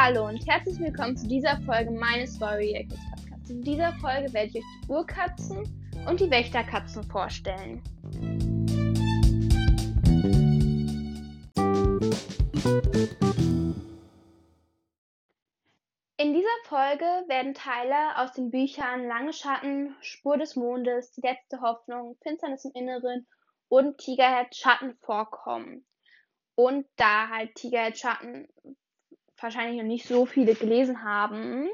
Hallo und herzlich willkommen zu dieser Folge meines Warrior Podcasts. In dieser Folge werde ich euch die Urkatzen und die Wächterkatzen vorstellen. In dieser Folge werden Teile aus den Büchern Lange Schatten, Spur des Mondes, Die letzte Hoffnung, Finsternis im Inneren und Tigerhead Schatten vorkommen. Und da halt Tigerhead Schatten wahrscheinlich noch nicht so viele gelesen haben,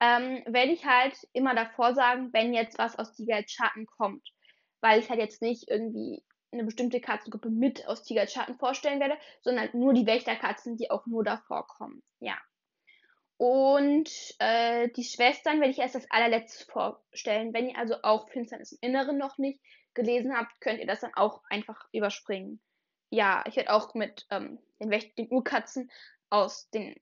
ähm, werde ich halt immer davor sagen, wenn jetzt was aus Tigerhead Schatten kommt. Weil ich halt jetzt nicht irgendwie eine bestimmte Katzengruppe mit aus Tigerhead Schatten vorstellen werde, sondern nur die Wächterkatzen, die auch nur davor kommen. Ja. Und äh, die Schwestern werde ich erst als allerletztes vorstellen. Wenn ihr also auch Finsternis im Inneren noch nicht gelesen habt, könnt ihr das dann auch einfach überspringen. Ja, ich werde auch mit ähm, den, den Urkatzen aus den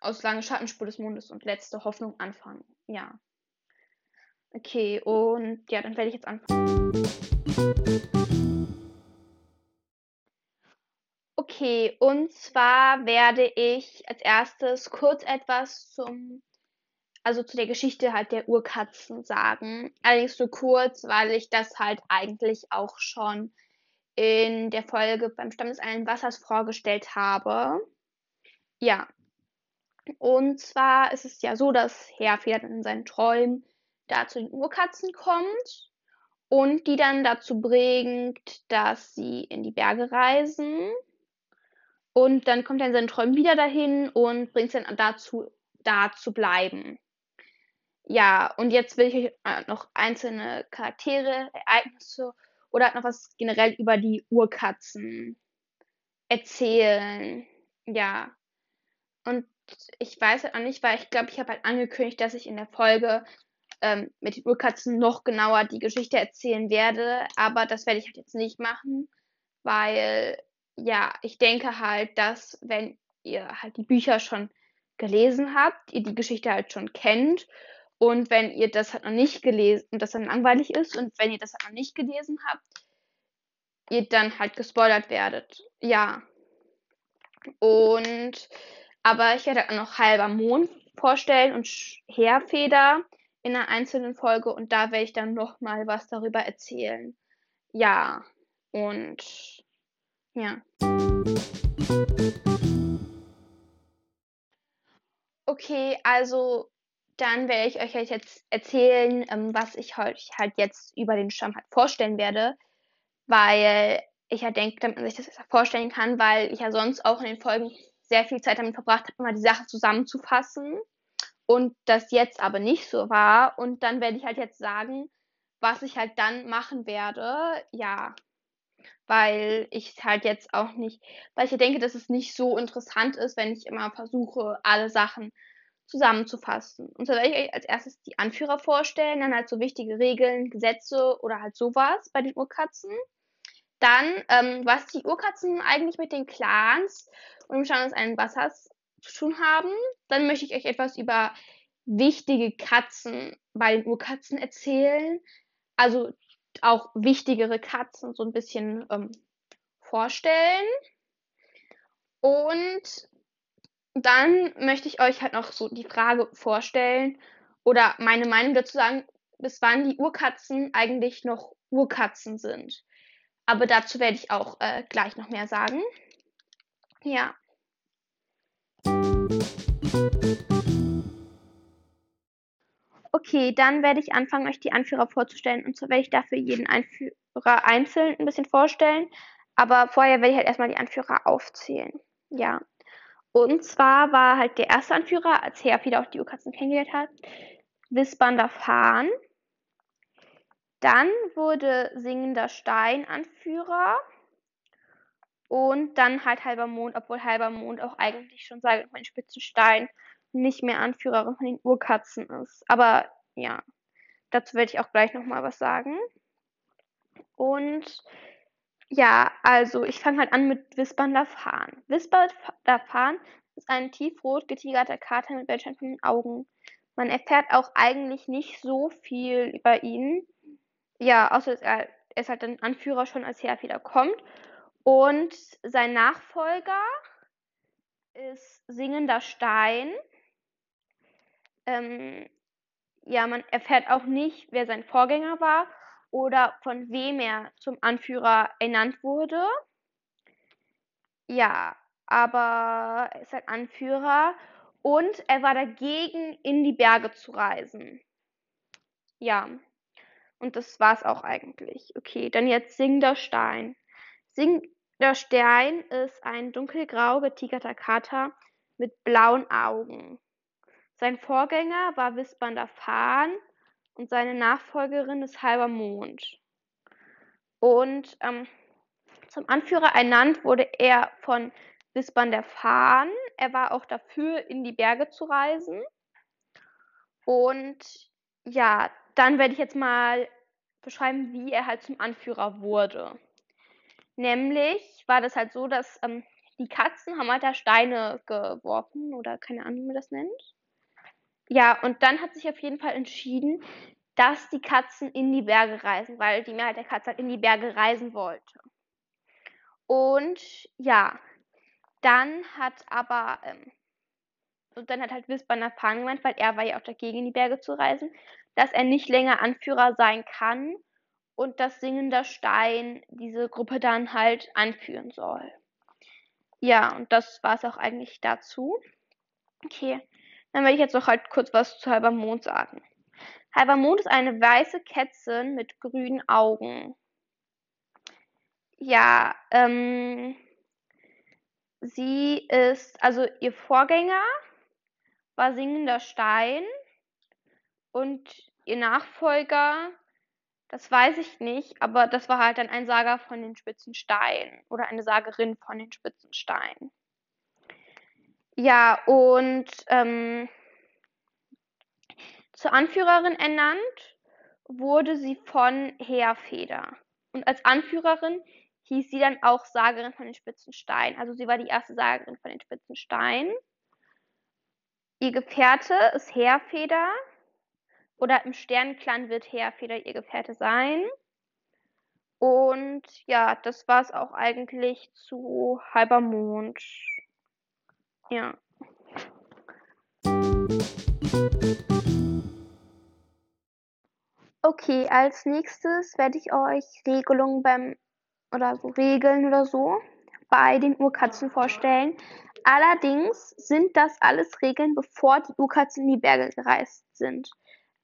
aus Lange Schattenspur des Mondes und Letzte Hoffnung anfangen. Ja. Okay, und ja, dann werde ich jetzt anfangen. Okay, und zwar werde ich als erstes kurz etwas zum, also zu der Geschichte halt der Urkatzen sagen. Allerdings so kurz, weil ich das halt eigentlich auch schon in der Folge beim Stamm des einen Wassers vorgestellt habe. Ja. Und zwar ist es ja so, dass Herr in seinen Träumen da zu den Urkatzen kommt und die dann dazu bringt, dass sie in die Berge reisen und dann kommt er in seinen Träumen wieder dahin und bringt es dann dazu, da zu bleiben. Ja, und jetzt will ich euch äh, noch einzelne Charaktere, Ereignisse oder halt noch was generell über die Urkatzen erzählen. Ja. Und ich weiß halt auch nicht, weil ich glaube, ich habe halt angekündigt, dass ich in der Folge ähm, mit den Urkatzen noch genauer die Geschichte erzählen werde. Aber das werde ich halt jetzt nicht machen, weil ja, ich denke halt, dass wenn ihr halt die Bücher schon gelesen habt, ihr die Geschichte halt schon kennt und wenn ihr das halt noch nicht gelesen und das dann langweilig ist und wenn ihr das halt noch nicht gelesen habt, ihr dann halt gespoilert werdet. Ja. Und aber ich werde auch noch halber Mond vorstellen und Heerfeder in einer einzelnen Folge und da werde ich dann noch mal was darüber erzählen. Ja. Und ja. Okay, also dann werde ich euch jetzt erzählen, ähm, was ich euch halt jetzt über den Stamm halt vorstellen werde, weil ich ja halt denke, damit man sich das besser vorstellen kann, weil ich ja sonst auch in den Folgen sehr viel Zeit damit verbracht habe, immer die Sache zusammenzufassen und das jetzt aber nicht so war und dann werde ich halt jetzt sagen, was ich halt dann machen werde. Ja, weil ich halt jetzt auch nicht, weil ich denke, dass es nicht so interessant ist, wenn ich immer versuche, alle Sachen zusammenzufassen. Und zwar werde ich euch als erstes die Anführer vorstellen, dann halt so wichtige Regeln, Gesetze oder halt sowas bei den Urkatzen. Dann, ähm, was die Urkatzen eigentlich mit den Clans und dem Stamm des einen Wassers zu tun haben. Dann möchte ich euch etwas über wichtige Katzen bei den Urkatzen erzählen. Also auch wichtigere Katzen so ein bisschen ähm, vorstellen. Und dann möchte ich euch halt noch so die Frage vorstellen oder meine Meinung dazu sagen, bis wann die Urkatzen eigentlich noch Urkatzen sind. Aber dazu werde ich auch äh, gleich noch mehr sagen. Ja. Okay, dann werde ich anfangen, euch die Anführer vorzustellen. Und zwar werde ich dafür jeden Anführer einzeln ein bisschen vorstellen. Aber vorher werde ich halt erstmal die Anführer aufzählen. Ja. Und zwar war halt der erste Anführer, als Herr wieder auch die Urkatzen kennengelernt hat, Wisbander Fahn. Dann wurde Singender Stein Anführer. Und dann halt Halber Mond, obwohl Halber Mond auch eigentlich schon, sage ich mal, Spitzenstein nicht mehr Anführerin von den Urkatzen ist. Aber ja, dazu werde ich auch gleich nochmal was sagen. Und ja, also ich fange halt an mit Wispernder Fahn. Wispernder Fahn ist ein tiefrot getigerter Kater mit welchen Augen. Man erfährt auch eigentlich nicht so viel über ihn. Ja, außer dass er, er ist halt ein Anführer schon als Herr wieder kommt. Und sein Nachfolger ist Singender Stein. Ähm, ja, man erfährt auch nicht, wer sein Vorgänger war oder von wem er zum Anführer ernannt wurde. Ja, aber er ist ein Anführer und er war dagegen, in die Berge zu reisen. Ja, und das war's auch eigentlich. Okay, dann jetzt Singender Stein. Singender Stein ist ein dunkelgrau getigerter Kater mit blauen Augen. Sein Vorgänger war Wisbander Fahn und seine Nachfolgerin ist Halber Mond. Und ähm, zum Anführer ernannt wurde er von Wisbander Fahn. Er war auch dafür, in die Berge zu reisen. Und ja, dann werde ich jetzt mal beschreiben, wie er halt zum Anführer wurde. Nämlich war das halt so, dass ähm, die Katzen haben halt da Steine geworfen oder keine Ahnung, wie man das nennt. Ja, und dann hat sich auf jeden Fall entschieden, dass die Katzen in die Berge reisen, weil die Mehrheit der Katzen halt in die Berge reisen wollte. Und ja, dann hat aber, ähm, und dann hat halt Wisbander Pan gemeint, weil er war ja auch dagegen, in die Berge zu reisen, dass er nicht länger Anführer sein kann und dass Singender Stein diese Gruppe dann halt anführen soll. Ja, und das war es auch eigentlich dazu. Okay, dann werde ich jetzt noch halt kurz was zu Halber Mond sagen. Halber Mond ist eine weiße Kätzin mit grünen Augen. Ja, ähm, sie ist, also ihr Vorgänger war Singender Stein und ihr Nachfolger, das weiß ich nicht, aber das war halt dann ein Sager von den Spitzensteinen oder eine Sagerin von den Spitzensteinen. Ja, und ähm, zur Anführerin ernannt wurde sie von Heerfeder. Und als Anführerin hieß sie dann auch Sagerin von den Spitzensteinen. Also sie war die erste Sagerin von den Spitzensteinen. Ihr Gefährte ist Heerfeder. Oder im Sternenclan wird Heerfeder ihr Gefährte sein. Und ja, das war es auch eigentlich zu Halbermond. Ja. Okay, als nächstes werde ich euch Regelungen beim oder so Regeln oder so bei den Urkatzen vorstellen. Allerdings sind das alles Regeln, bevor die Urkatzen in die Berge gereist sind.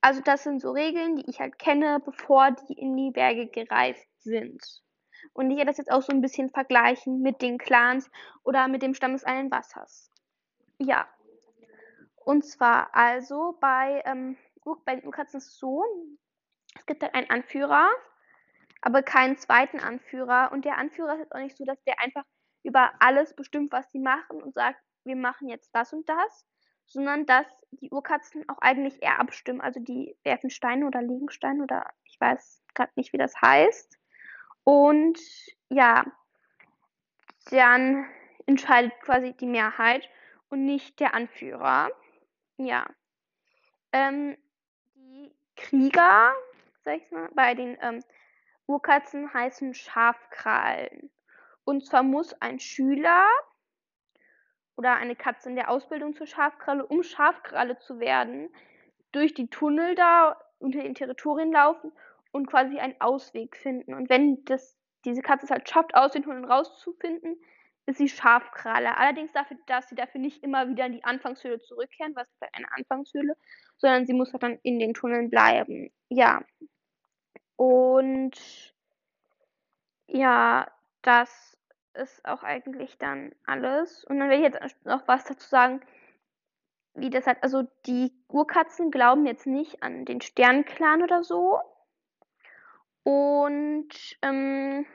Also das sind so Regeln, die ich halt kenne, bevor die in die Berge gereist sind. Und ich werde das jetzt auch so ein bisschen vergleichen mit den Clans oder mit dem Stamm des einen Wassers. Ja. Und zwar also bei, ähm, bei den Urkatzen ist es so, es gibt halt einen Anführer, aber keinen zweiten Anführer. Und der Anführer ist jetzt auch nicht so, dass der einfach über alles bestimmt, was sie machen und sagt, wir machen jetzt das und das, sondern dass die Urkatzen auch eigentlich eher abstimmen. Also die werfen Steine oder legen Steine oder ich weiß gerade nicht, wie das heißt. Und ja, dann entscheidet quasi die Mehrheit und nicht der Anführer. Ja. Ähm, die Krieger, sag ich mal, bei den ähm, Urkatzen heißen Schafkrallen. Und zwar muss ein Schüler oder eine Katze in der Ausbildung zur Schafkralle, um Schafkralle zu werden, durch die Tunnel da unter den Territorien laufen und quasi einen Ausweg finden. Und wenn das, diese Katze es halt schafft, aus den Tunneln rauszufinden, ist sie Schafkralle. Allerdings dafür, dass sie dafür nicht immer wieder in die Anfangshöhle zurückkehren, was ist eine Anfangshöhle, sondern sie muss halt dann in den Tunneln bleiben. Ja, und ja, das ist auch eigentlich dann alles. Und dann werde ich jetzt noch was dazu sagen, wie das halt, also die Urkatzen glauben jetzt nicht an den Sternclan oder so. Und ähm,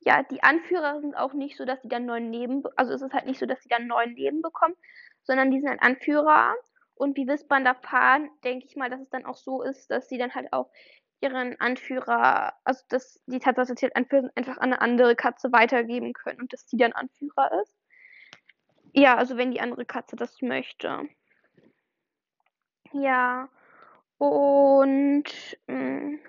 ja, die Anführer sind auch nicht so, dass sie dann neuen Leben, also es ist halt nicht so, dass sie dann neuen Leben bekommen, sondern die sind halt Anführer. Und wie Wisbander fahren, denke ich mal, dass es dann auch so ist, dass sie dann halt auch ihren Anführer, also dass die Tatsache, dass sie einfach an eine andere Katze weitergeben können und dass die dann Anführer ist. Ja, also wenn die andere Katze das möchte. Ja. Und mh, mm,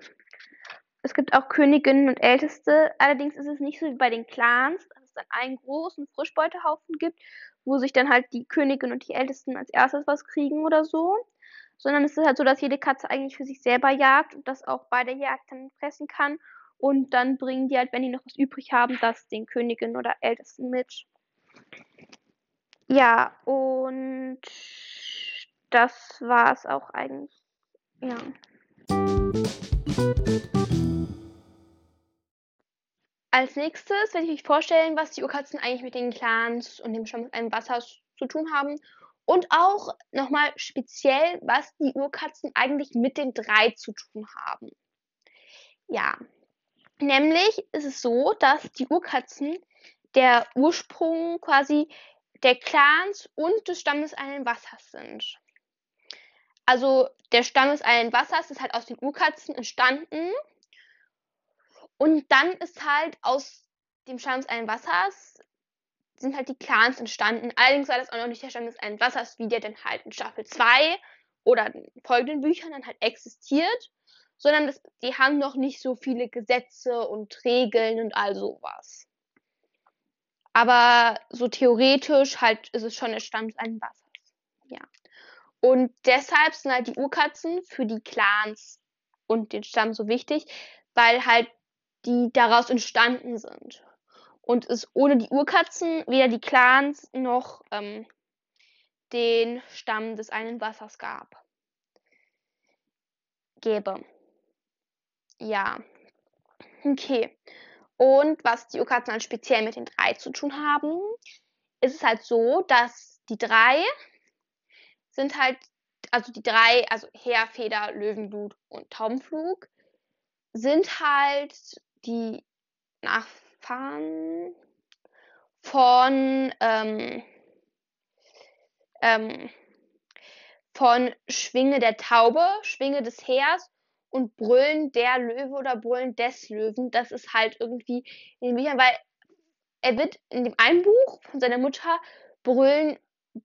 es gibt auch Königinnen und Älteste. Allerdings ist es nicht so wie bei den Clans, dass es dann einen großen Frischbeutehaufen gibt, wo sich dann halt die Königin und die Ältesten als erstes was kriegen oder so. Sondern es ist halt so, dass jede Katze eigentlich für sich selber jagt und das auch bei der Jagd dann fressen kann. Und dann bringen die halt, wenn die noch was übrig haben, das den Königin oder Ältesten mit. Ja, und das war es auch eigentlich. Ja. Als nächstes werde ich euch vorstellen, was die Urkatzen eigentlich mit den Clans und dem Stamm einem Wasser zu tun haben. Und auch nochmal speziell, was die Urkatzen eigentlich mit den drei zu tun haben. Ja, nämlich ist es so, dass die Urkatzen der Ursprung quasi der Clans und des Stammes Eilen Wassers sind. Also der Stamm des Eilen Wassers ist halt aus den Urkatzen entstanden und dann ist halt aus dem Stamm des einen Wassers sind halt die Clans entstanden. Allerdings war das auch noch nicht der Stamm des einen Wassers, wie der dann halt in Staffel 2 oder folgenden Büchern dann halt existiert, sondern das, die haben noch nicht so viele Gesetze und Regeln und all sowas. Aber so theoretisch halt ist es schon der Stamm des einen Wassers. Ja. Und deshalb sind halt die Urkatzen für die Clans und den Stamm so wichtig, weil halt die daraus entstanden sind. Und es ohne die Urkatzen weder die Clans noch ähm, den Stamm des einen Wassers gab. Gäbe. Ja. Okay. Und was die Urkatzen dann speziell mit den drei zu tun haben, ist es halt so, dass die drei sind halt, also die drei, also Heerfeder, Löwenblut und Taubenflug, sind halt die Nachfahren von, ähm, ähm, von Schwinge der Taube, Schwinge des Heers und Brüllen der Löwe oder Brüllen des Löwen. Das ist halt irgendwie in den Büchern, weil er wird in dem einen Buch von seiner Mutter Brüllen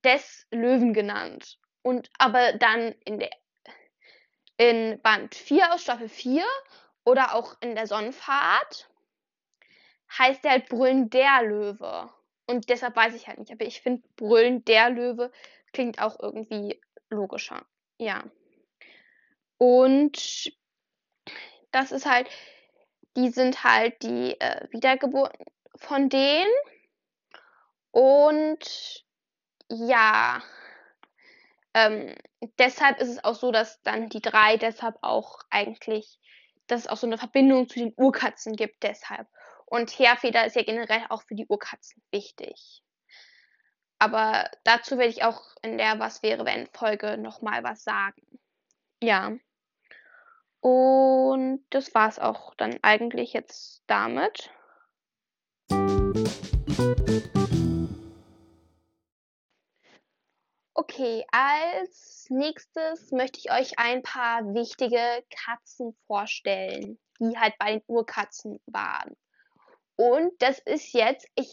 des Löwen genannt. Und aber dann in der in Band 4 aus Staffel 4 oder auch in der Sonnenfahrt heißt der halt Brüllen der Löwe. Und deshalb weiß ich halt nicht. Aber ich finde, Brüllen der Löwe klingt auch irgendwie logischer. Ja. Und das ist halt, die sind halt die äh, Wiedergeburten von denen. Und ja, ähm, deshalb ist es auch so, dass dann die drei deshalb auch eigentlich dass es auch so eine Verbindung zu den Urkatzen gibt deshalb. Und Heerfeder ist ja generell auch für die Urkatzen wichtig. Aber dazu werde ich auch in der Was wäre, wenn Folge nochmal was sagen. Ja. Und das war es auch dann eigentlich jetzt damit. Okay, als nächstes möchte ich euch ein paar wichtige Katzen vorstellen, die halt bei den Urkatzen waren. Und das ist jetzt, ich,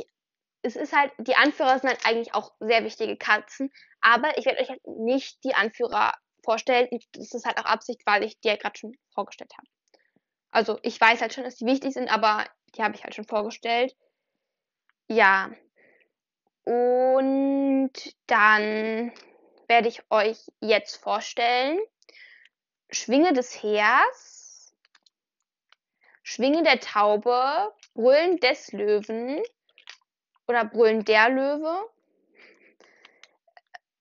es ist halt, die Anführer sind halt eigentlich auch sehr wichtige Katzen, aber ich werde euch halt nicht die Anführer vorstellen. Das ist halt auch Absicht, weil ich die ja gerade schon vorgestellt habe. Also ich weiß halt schon, dass die wichtig sind, aber die habe ich halt schon vorgestellt. Ja, und dann werde ich euch jetzt vorstellen Schwinge des Heers, Schwinge der Taube, Brüllen des Löwen oder Brüllen der Löwe,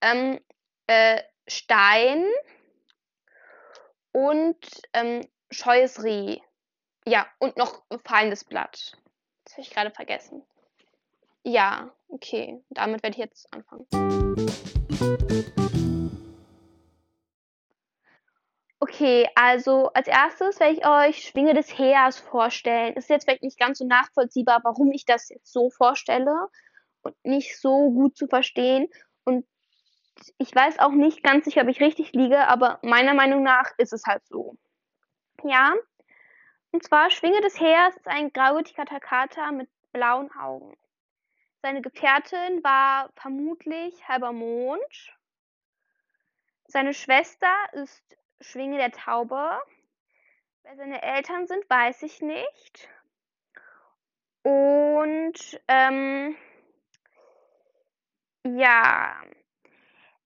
ähm, äh, Stein und ähm, scheues Reh. Ja, und noch fallendes Blatt. Das habe ich gerade vergessen. Ja, okay. Damit werde ich jetzt anfangen. Okay, also als erstes werde ich euch Schwinge des Heers vorstellen. Ist jetzt vielleicht nicht ganz so nachvollziehbar, warum ich das jetzt so vorstelle und nicht so gut zu verstehen. Und ich weiß auch nicht ganz sicher, ob ich richtig liege, aber meiner Meinung nach ist es halt so. Ja, und zwar Schwinge des Heers ist ein grauiger Takata mit blauen Augen. Seine Gefährtin war vermutlich halber Mond. Seine Schwester ist Schwinge der Taube. Wer seine Eltern sind, weiß ich nicht. Und ähm, ja,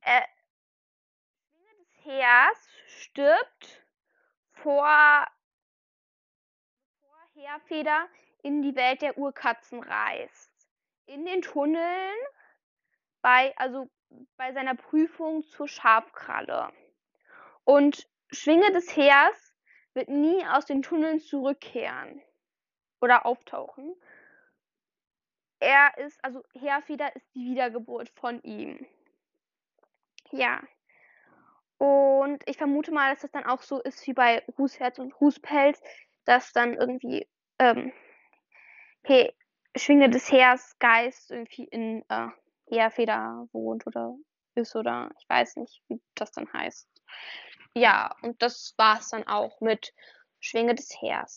äh, Schwinge des Heers stirbt vor, bevor Heerfeder in die Welt der Urkatzen reist. In den Tunneln bei, also bei seiner Prüfung zur Schafkralle. Und Schwinge des Heers wird nie aus den Tunneln zurückkehren oder auftauchen. Er ist, also Heerfeder ist die Wiedergeburt von ihm. Ja. Und ich vermute mal, dass das dann auch so ist wie bei Rußherz und Rußpelz, dass dann irgendwie ähm, hey, Schwinge des Heers Geist irgendwie in äh, Heerfeder wohnt oder ist oder ich weiß nicht, wie das dann heißt. Ja, und das war es dann auch mit Schwinge des Heers.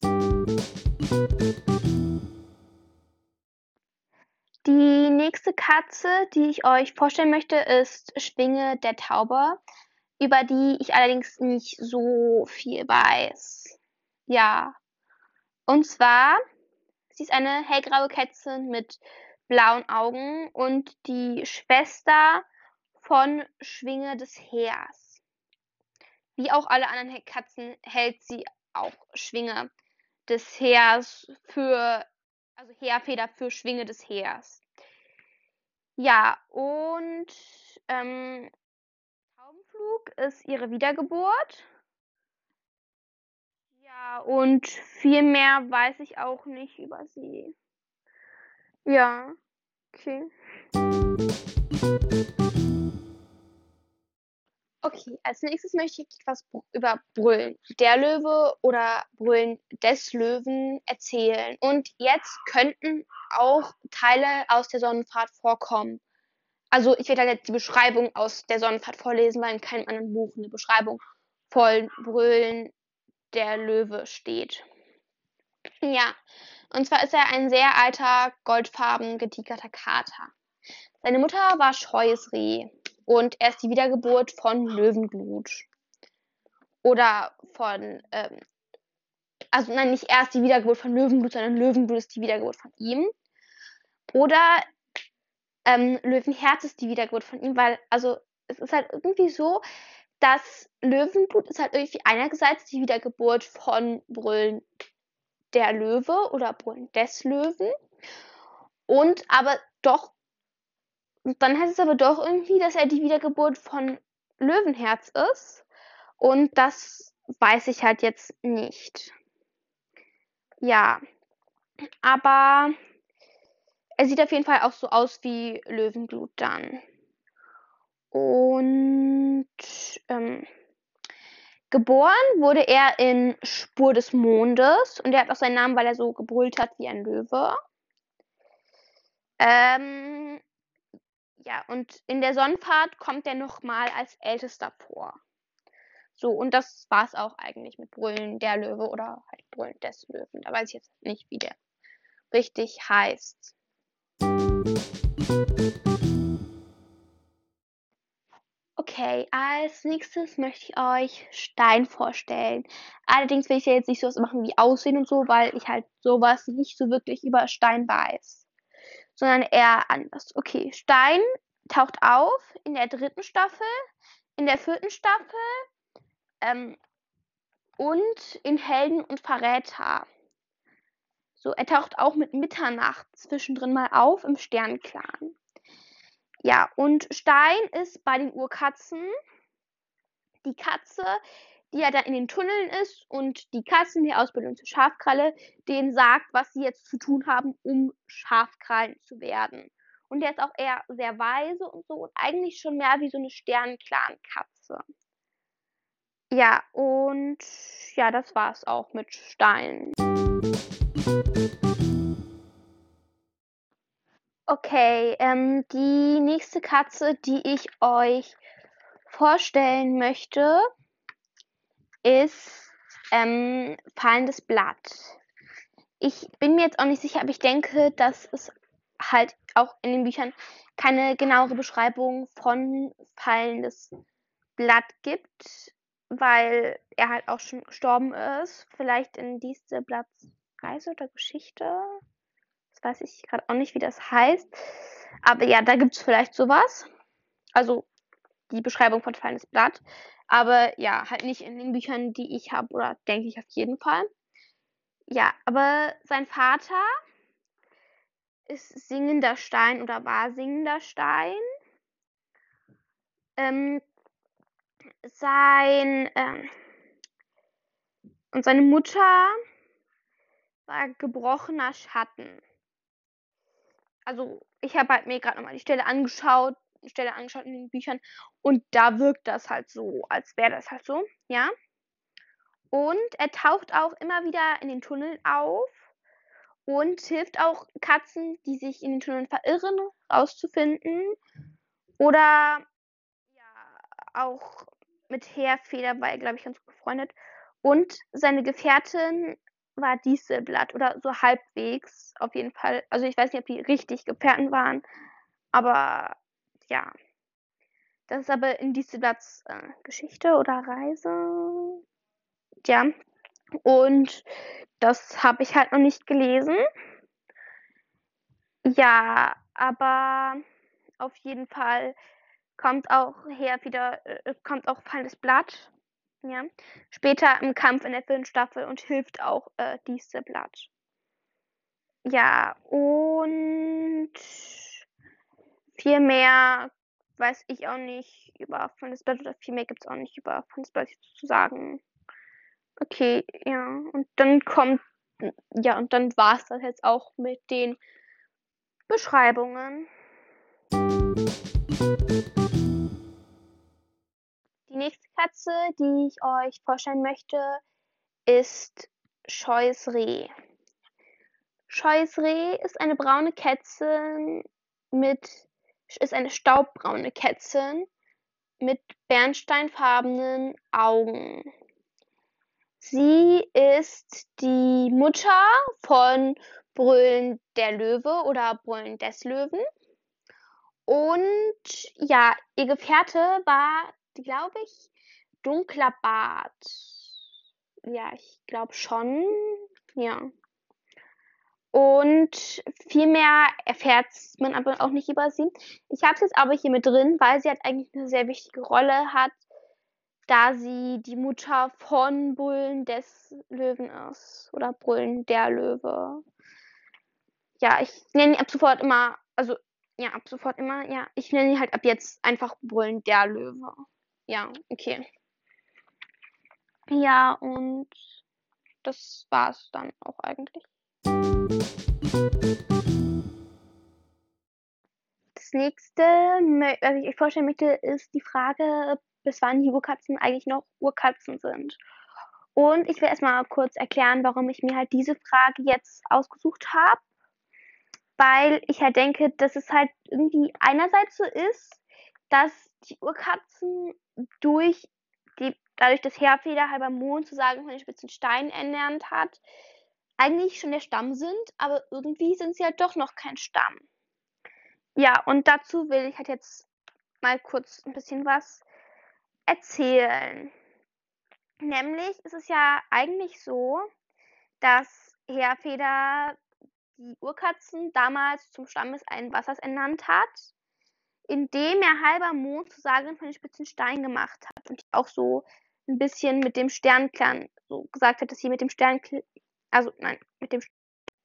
Die nächste Katze, die ich euch vorstellen möchte, ist Schwinge der Taube, über die ich allerdings nicht so viel weiß. Ja. Und zwar, sie ist eine hellgraue Kätzchen mit blauen Augen und die Schwester von Schwinge des Heers. Wie auch alle anderen Katzen hält sie auch Schwinge des Heers für, also Heerfeder für Schwinge des Heers. Ja, und ähm, Taubenflug ist ihre Wiedergeburt. Ja, und viel mehr weiß ich auch nicht über sie. Ja, okay. Okay, als nächstes möchte ich etwas über Brüllen der Löwe oder Brüllen des Löwen erzählen. Und jetzt könnten auch Teile aus der Sonnenfahrt vorkommen. Also ich werde halt jetzt die Beschreibung aus der Sonnenfahrt vorlesen, weil in keinem anderen Buch eine Beschreibung von Brüllen der Löwe steht. Ja, und zwar ist er ein sehr alter, goldfarben getigerter Kater. Seine Mutter war scheues Reh und er ist die Wiedergeburt von Löwenblut. Oder von, ähm, also nein, nicht erst die Wiedergeburt von Löwenblut, sondern Löwenblut ist die Wiedergeburt von ihm. Oder ähm, Löwenherz ist die Wiedergeburt von ihm, weil, also es ist halt irgendwie so, dass Löwenblut ist halt irgendwie einerseits die Wiedergeburt von Brüllen der Löwe oder Brüllen des Löwen. Und aber doch, dann heißt es aber doch irgendwie, dass er die Wiedergeburt von Löwenherz ist. Und das weiß ich halt jetzt nicht. Ja. Aber er sieht auf jeden Fall auch so aus wie Löwenblut dann. Und ähm, Geboren wurde er in Spur des Mondes und er hat auch seinen Namen, weil er so gebrüllt hat wie ein Löwe. Ähm, ja, und in der Sonnenfahrt kommt er nochmal als Ältester vor. So, und das war es auch eigentlich mit Brüllen der Löwe oder halt Brüllen des Löwen. Da weiß ich jetzt nicht, wie der richtig heißt. Okay, als nächstes möchte ich euch Stein vorstellen. Allerdings will ich ja jetzt nicht sowas machen wie Aussehen und so, weil ich halt sowas nicht so wirklich über Stein weiß. Sondern eher anders. Okay, Stein taucht auf in der dritten Staffel, in der vierten Staffel ähm, und in Helden und Verräter. So, er taucht auch mit Mitternacht zwischendrin mal auf im Sternclan. Ja, und Stein ist bei den Urkatzen die Katze, die ja dann in den Tunneln ist und die Katzen, die Ausbildung zur Schafkralle, denen sagt, was sie jetzt zu tun haben, um Schafkrallen zu werden. Und der ist auch eher sehr weise und so und eigentlich schon mehr wie so eine Sternenclan-Katze. Ja, und ja, das war's auch mit Stein. Okay, ähm, die nächste Katze, die ich euch vorstellen möchte, ist ähm, Fallendes Blatt. Ich bin mir jetzt auch nicht sicher, aber ich denke, dass es halt auch in den Büchern keine genauere Beschreibung von Fallendes Blatt gibt, weil er halt auch schon gestorben ist. Vielleicht in diese Blatt Reise oder Geschichte weiß ich gerade auch nicht, wie das heißt. Aber ja, da gibt es vielleicht sowas. Also die Beschreibung von Fallendes Blatt. Aber ja, halt nicht in den Büchern, die ich habe, oder denke ich auf jeden Fall. Ja, aber sein Vater ist singender Stein oder war singender Stein. Ähm, sein ähm, und seine Mutter war gebrochener Schatten. Also ich habe halt mir gerade nochmal die Stelle angeschaut, Stelle angeschaut in den Büchern und da wirkt das halt so, als wäre das halt so, ja. Und er taucht auch immer wieder in den Tunneln auf und hilft auch Katzen, die sich in den Tunneln verirren, rauszufinden. Oder ja, auch mit Heerfeder war er, glaube ich, ganz gut befreundet. Und seine Gefährtin war Dieselblatt oder so halbwegs auf jeden Fall. Also ich weiß nicht, ob die richtig Gefährten waren, aber ja. Das ist aber in Dieselblatts äh, Geschichte oder Reise. Ja. Und das habe ich halt noch nicht gelesen. Ja, aber auf jeden Fall kommt auch her wieder, äh, kommt auch Fallendes Blatt ja. Später im Kampf in der vierten Staffel und hilft auch äh, diese Blatt. Ja, und viel mehr weiß ich auch nicht über Freundes Blatt oder viel mehr gibt es auch nicht über Freundes Blatt zu sagen. Okay, ja. Und dann kommt, ja, und dann war es das jetzt auch mit den Beschreibungen. Die nächste Katze, die ich euch vorstellen möchte, ist Scheues Reh. Scheues Reh ist eine braune Kätzchen mit ist eine staubbraune Kätzchen mit bernsteinfarbenen Augen. Sie ist die Mutter von Brüllen der Löwe oder Brüllen des Löwen. Und ja, ihr Gefährte war glaube ich, dunkler Bart. Ja, ich glaube schon. Ja. Und viel mehr erfährt man aber auch nicht über sie. Ich habe es jetzt aber hier mit drin, weil sie halt eigentlich eine sehr wichtige Rolle hat, da sie die Mutter von Bullen des Löwen ist. Oder Bullen der Löwe. Ja, ich nenne ab sofort immer, also ja, ab sofort immer, ja, ich nenne sie halt ab jetzt einfach Bullen der Löwe ja, okay. Ja, und das war's dann auch eigentlich. Das nächste, was ich euch vorstellen möchte, ist die Frage, bis wann die Urkatzen eigentlich noch Urkatzen sind. Und ich will erstmal kurz erklären, warum ich mir halt diese Frage jetzt ausgesucht habe. Weil ich halt denke, dass es halt irgendwie einerseits so ist, dass die Urkatzen durch die, dadurch, dass Heerfeder halber Mond sozusagen von den spitzen Steinen ernährt hat, eigentlich schon der Stamm sind, aber irgendwie sind sie halt doch noch kein Stamm. Ja, und dazu will ich halt jetzt mal kurz ein bisschen was erzählen. Nämlich ist es ja eigentlich so, dass Heerfeder die Urkatzen damals zum Stamm des einen Wassers ernannt hat indem er halber Mond zu Sagerin von den spitzen Steinen gemacht hat und auch so ein bisschen mit dem Sternklan so gesagt hat, dass sie mit dem Sternklan, also nein, mit dem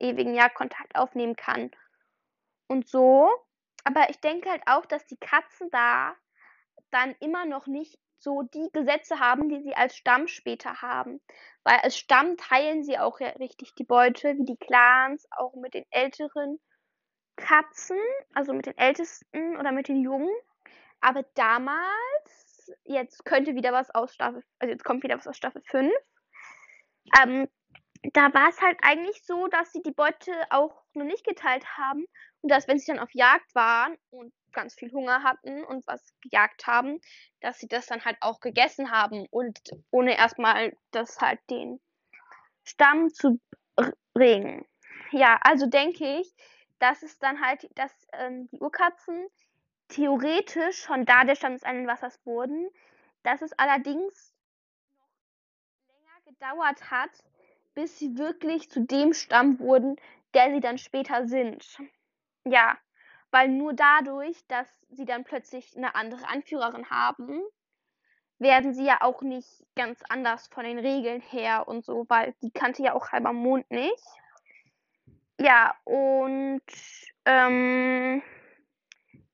ewigen Jahr Kontakt aufnehmen kann. Und so. Aber ich denke halt auch, dass die Katzen da dann immer noch nicht so die Gesetze haben, die sie als Stamm später haben. Weil als Stamm teilen sie auch ja richtig die Beute, wie die Clans, auch mit den Älteren Katzen, also mit den Ältesten oder mit den Jungen. Aber damals, jetzt könnte wieder was aus Staffel, also jetzt kommt wieder was aus Staffel 5. Ähm, da war es halt eigentlich so, dass sie die Beute auch noch nicht geteilt haben und dass, wenn sie dann auf Jagd waren und ganz viel Hunger hatten und was gejagt haben, dass sie das dann halt auch gegessen haben und ohne erstmal das halt den Stamm zu bringen. Ja, also denke ich, dass es dann halt, dass ähm, die Urkatzen theoretisch schon da der Stand des einen Wassers wurden, dass es allerdings länger gedauert hat, bis sie wirklich zu dem Stamm wurden, der sie dann später sind. Ja, weil nur dadurch, dass sie dann plötzlich eine andere Anführerin haben, werden sie ja auch nicht ganz anders von den Regeln her und so, weil die kannte ja auch halber Mond nicht. Ja, und ähm,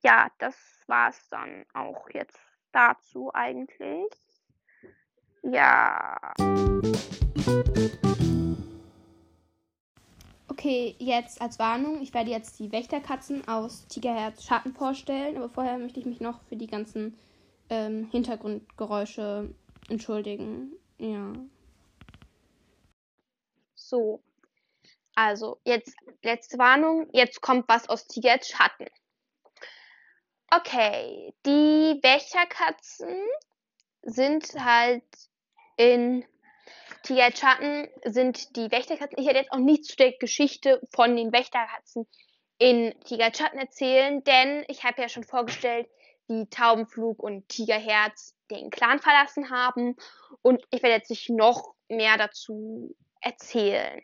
ja, das war's dann auch jetzt dazu eigentlich. Ja. Okay, jetzt als Warnung, ich werde jetzt die Wächterkatzen aus Tigerherz Schatten vorstellen, aber vorher möchte ich mich noch für die ganzen ähm, Hintergrundgeräusche entschuldigen. Ja. So. Also, jetzt letzte Warnung, jetzt kommt was aus Tigerherz Schatten. Okay, die Wächterkatzen sind halt in Tiger Schatten sind die Wächterkatzen. Ich werde jetzt auch nichts zu der Geschichte von den Wächterkatzen in Tiger Schatten erzählen, denn ich habe ja schon vorgestellt, wie Taubenflug und Tigerherz den Clan verlassen haben und ich werde jetzt nicht noch mehr dazu erzählen.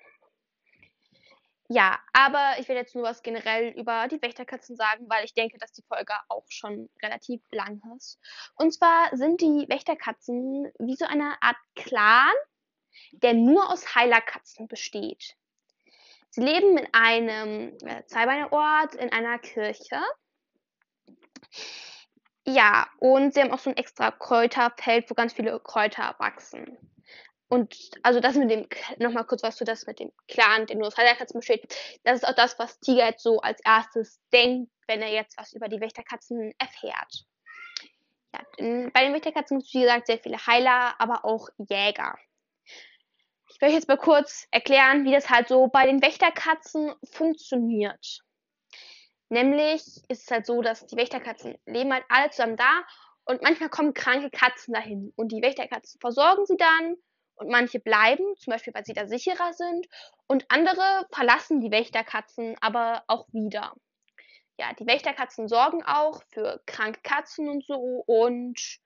Ja, aber ich werde jetzt nur was generell über die Wächterkatzen sagen, weil ich denke, dass die Folge auch schon relativ lang ist. Und zwar sind die Wächterkatzen wie so eine Art Clan, der nur aus Heilerkatzen besteht. Sie leben in einem äh, Zweibeinerort, in einer Kirche. Ja, und sie haben auch so ein extra Kräuterfeld, wo ganz viele Kräuter wachsen. Und also das mit dem, nochmal kurz was zu das mit dem Clan, der nur aus Heilerkatzen besteht. Das ist auch das, was Tiger jetzt so als erstes denkt, wenn er jetzt was über die Wächterkatzen erfährt. Ja, bei den Wächterkatzen gibt es, wie gesagt, sehr viele Heiler, aber auch Jäger. Ich werde jetzt mal kurz erklären, wie das halt so bei den Wächterkatzen funktioniert. Nämlich ist es halt so, dass die Wächterkatzen leben halt alle zusammen da und manchmal kommen kranke Katzen dahin und die Wächterkatzen versorgen sie dann und manche bleiben, zum Beispiel, weil sie da sicherer sind. Und andere verlassen die Wächterkatzen aber auch wieder. Ja, die Wächterkatzen sorgen auch für kranke Katzen und so. Und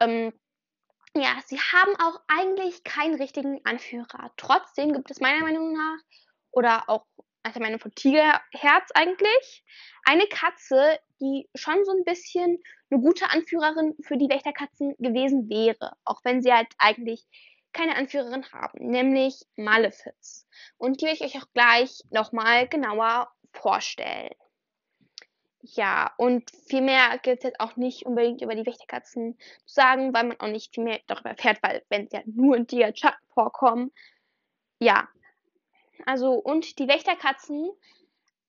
ähm, ja, sie haben auch eigentlich keinen richtigen Anführer. Trotzdem gibt es meiner Meinung nach, oder auch nach der Meinung von Tigerherz eigentlich, eine Katze, die schon so ein bisschen eine gute Anführerin für die Wächterkatzen gewesen wäre. Auch wenn sie halt eigentlich keine Anführerin haben, nämlich Malefiz. Und die werde ich euch auch gleich nochmal genauer vorstellen. Ja, und viel mehr gibt es jetzt auch nicht unbedingt über die Wächterkatzen zu sagen, weil man auch nicht viel mehr darüber erfährt, weil wenn sie ja nur in Dia Schatten vorkommen. Ja. Also, und die Wächterkatzen,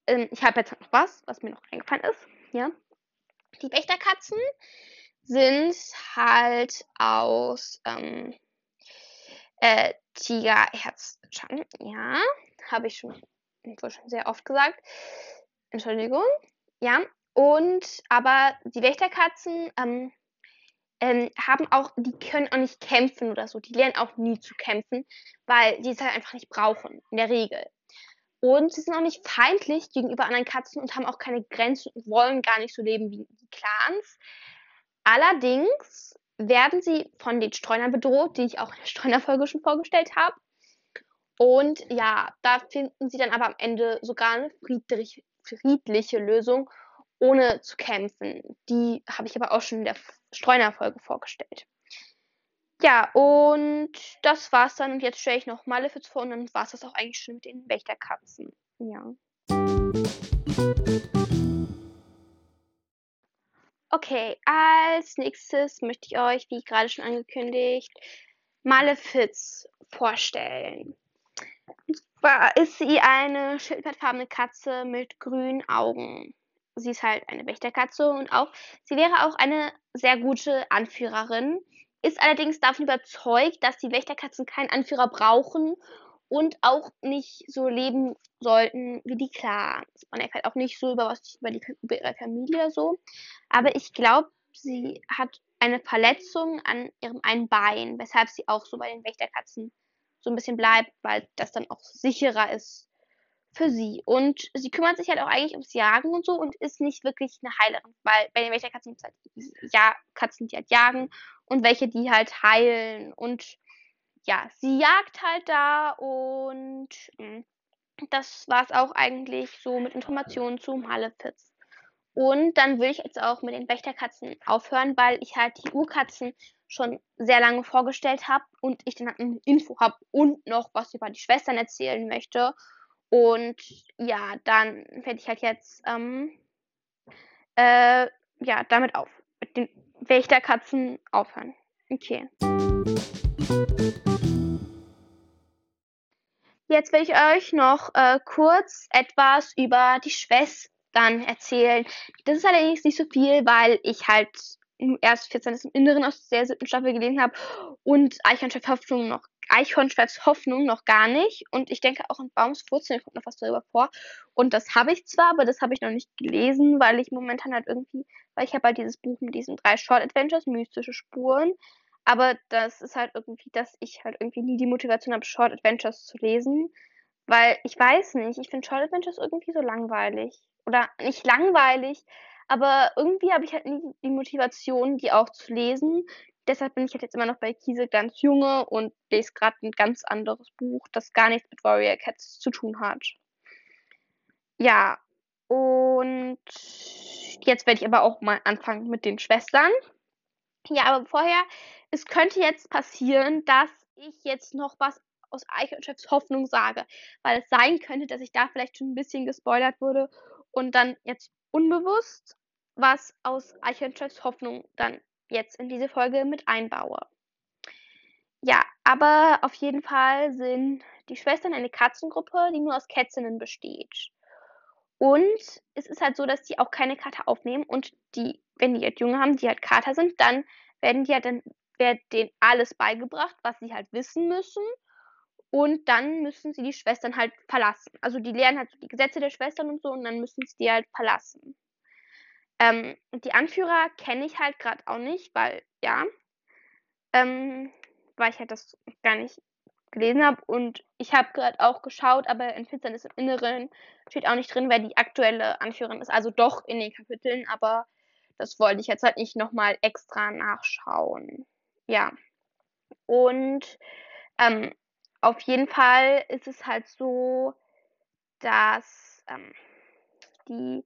ähm, ich habe jetzt noch was, was mir noch eingefallen ist. Ja. Die Wächterkatzen sind halt aus ähm, äh, Tigerherzchan, ja, habe ich schon, schon sehr oft gesagt. Entschuldigung, ja. Und aber die Wächterkatzen ähm, ähm, haben auch, die können auch nicht kämpfen oder so. Die lernen auch nie zu kämpfen, weil die es halt einfach nicht brauchen, in der Regel. Und sie sind auch nicht feindlich gegenüber anderen Katzen und haben auch keine Grenzen und wollen gar nicht so leben wie die Clans. Allerdings werden sie von den Streunern bedroht, die ich auch in der Streunerfolge schon vorgestellt habe. Und ja, da finden sie dann aber am Ende sogar eine friedlich, friedliche Lösung, ohne zu kämpfen. Die habe ich aber auch schon in der Streunerfolge vorgestellt. Ja, und das war's dann. Und jetzt stelle ich noch Malefiz vor und dann war es das auch eigentlich schon mit den Wächterkatzen. Ja. Okay, als nächstes möchte ich euch, wie gerade schon angekündigt, Malefiz vorstellen. Und ist sie eine schildpattfarbene Katze mit grünen Augen. Sie ist halt eine Wächterkatze und auch, sie wäre auch eine sehr gute Anführerin, ist allerdings davon überzeugt, dass die Wächterkatzen keinen Anführer brauchen und auch nicht so leben sollten wie die Clans. Man erfährt auch nicht so über was über, die, über ihre Familie so. Aber ich glaube, sie hat eine Verletzung an ihrem einen Bein, weshalb sie auch so bei den Wächterkatzen so ein bisschen bleibt, weil das dann auch sicherer ist für sie. Und sie kümmert sich halt auch eigentlich ums Jagen und so und ist nicht wirklich eine Heilerin, weil bei den Wächterkatzen gibt es halt ja, Katzen, die halt jagen und welche, die halt heilen und ja, sie jagt halt da und mh, hm, das war es auch eigentlich so mit Informationen zu Malefiz. Und dann will ich jetzt auch mit den Wächterkatzen aufhören, weil ich halt die Urkatzen schon sehr lange vorgestellt habe und ich dann eine Info habe und noch was über die Schwestern erzählen möchte. Und ja, dann werde ich halt jetzt ähm, äh, ja, damit auf. Mit den Wächterkatzen aufhören. Okay. Jetzt will ich euch noch äh, kurz etwas über die Schwestern erzählen. Das ist allerdings nicht so viel, weil ich halt erst 14 im Inneren aus der siebten Staffel gelesen habe und Eichhornschwert Hoffnung noch Eichhornschwerts Hoffnung noch gar nicht. Und ich denke auch in Baumswurzeln kommt noch was darüber vor. Und das habe ich zwar, aber das habe ich noch nicht gelesen, weil ich momentan halt irgendwie, weil ich habe halt dieses Buch mit diesen drei Short Adventures, mystische Spuren, aber das ist halt irgendwie, dass ich halt irgendwie nie die Motivation habe, Short Adventures zu lesen, weil ich weiß nicht, ich finde Short Adventures irgendwie so langweilig oder nicht langweilig, aber irgendwie habe ich halt nie die Motivation, die auch zu lesen. Deshalb bin ich halt jetzt immer noch bei Kiese ganz junge und lese gerade ein ganz anderes Buch, das gar nichts mit Warrior Cats zu tun hat. Ja, und jetzt werde ich aber auch mal anfangen mit den Schwestern. Ja, aber vorher, es könnte jetzt passieren, dass ich jetzt noch was aus Eichhörnchefs Hoffnung sage, weil es sein könnte, dass ich da vielleicht schon ein bisschen gespoilert wurde und dann jetzt unbewusst was aus Eichhörnchens Hoffnung dann jetzt in diese Folge mit einbaue. Ja, aber auf jeden Fall sind die Schwestern eine Katzengruppe, die nur aus Kätzinnen besteht. Und es ist halt so, dass die auch keine Kater aufnehmen und die, wenn die halt Junge haben, die halt Kater sind, dann werden die halt dann wird denen alles beigebracht, was sie halt wissen müssen. Und dann müssen sie die Schwestern halt verlassen. Also die lernen halt so die Gesetze der Schwestern und so und dann müssen sie die halt verlassen. Ähm, die Anführer kenne ich halt gerade auch nicht, weil, ja, ähm, weil ich halt das gar nicht gelesen habe. Und ich habe gerade auch geschaut, aber in Finsternis im Inneren steht auch nicht drin, wer die aktuelle Anführerin ist. Also doch in den Kapiteln, aber das wollte ich jetzt halt nicht nochmal extra nachschauen. Ja. Und ähm, auf jeden Fall ist es halt so, dass ähm, die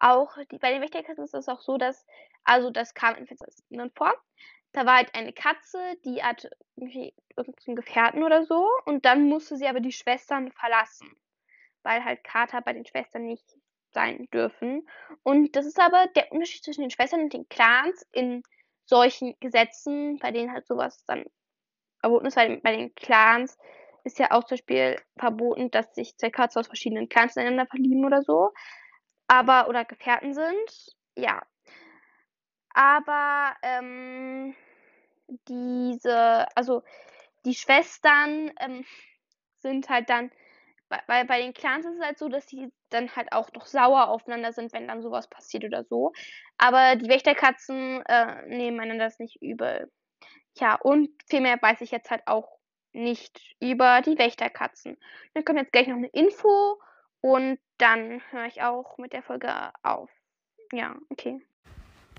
auch die, bei den Wächterkatzen ist es auch so, dass, also das kam in Finsternis vor. Da war halt eine Katze, die hatte irgendwie irgendeinen Gefährten oder so und dann musste sie aber die Schwestern verlassen, weil halt Kater bei den Schwestern nicht sein dürfen. Und das ist aber der Unterschied zwischen den Schwestern und den Clans in solchen Gesetzen, bei denen halt sowas dann verboten ist, weil bei den Clans ist ja auch zum Beispiel verboten, dass sich zwei Katzen aus verschiedenen Clans ineinander verlieben oder so aber oder Gefährten sind, ja. Aber ähm, diese, also die Schwestern ähm, sind halt dann, weil bei den Clans ist es halt so, dass die dann halt auch noch sauer aufeinander sind, wenn dann sowas passiert oder so. Aber die Wächterkatzen äh, nehmen einander das nicht übel. Ja, und viel mehr weiß ich jetzt halt auch nicht über die Wächterkatzen. Dann kommt jetzt gleich noch eine Info und dann höre ich auch mit der Folge auf. Ja, okay.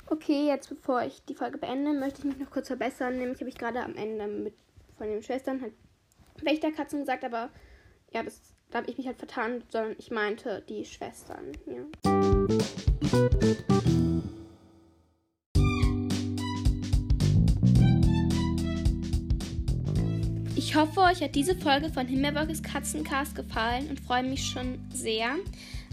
Okay, jetzt bevor ich die Folge beende, möchte ich mich noch kurz verbessern. Nämlich habe ich gerade am Ende mit von den Schwestern halt Wächterkatzen gesagt, aber ja, das, da habe ich mich halt vertan, sondern ich meinte die Schwestern. Ja. Ich hoffe, euch hat diese Folge von Himmelbergs Katzencast gefallen und freue mich schon sehr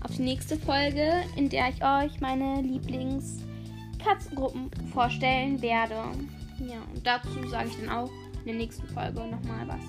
auf die nächste Folge, in der ich euch meine Lieblingskatzengruppen vorstellen werde. Ja, und dazu sage ich dann auch in der nächsten Folge nochmal was.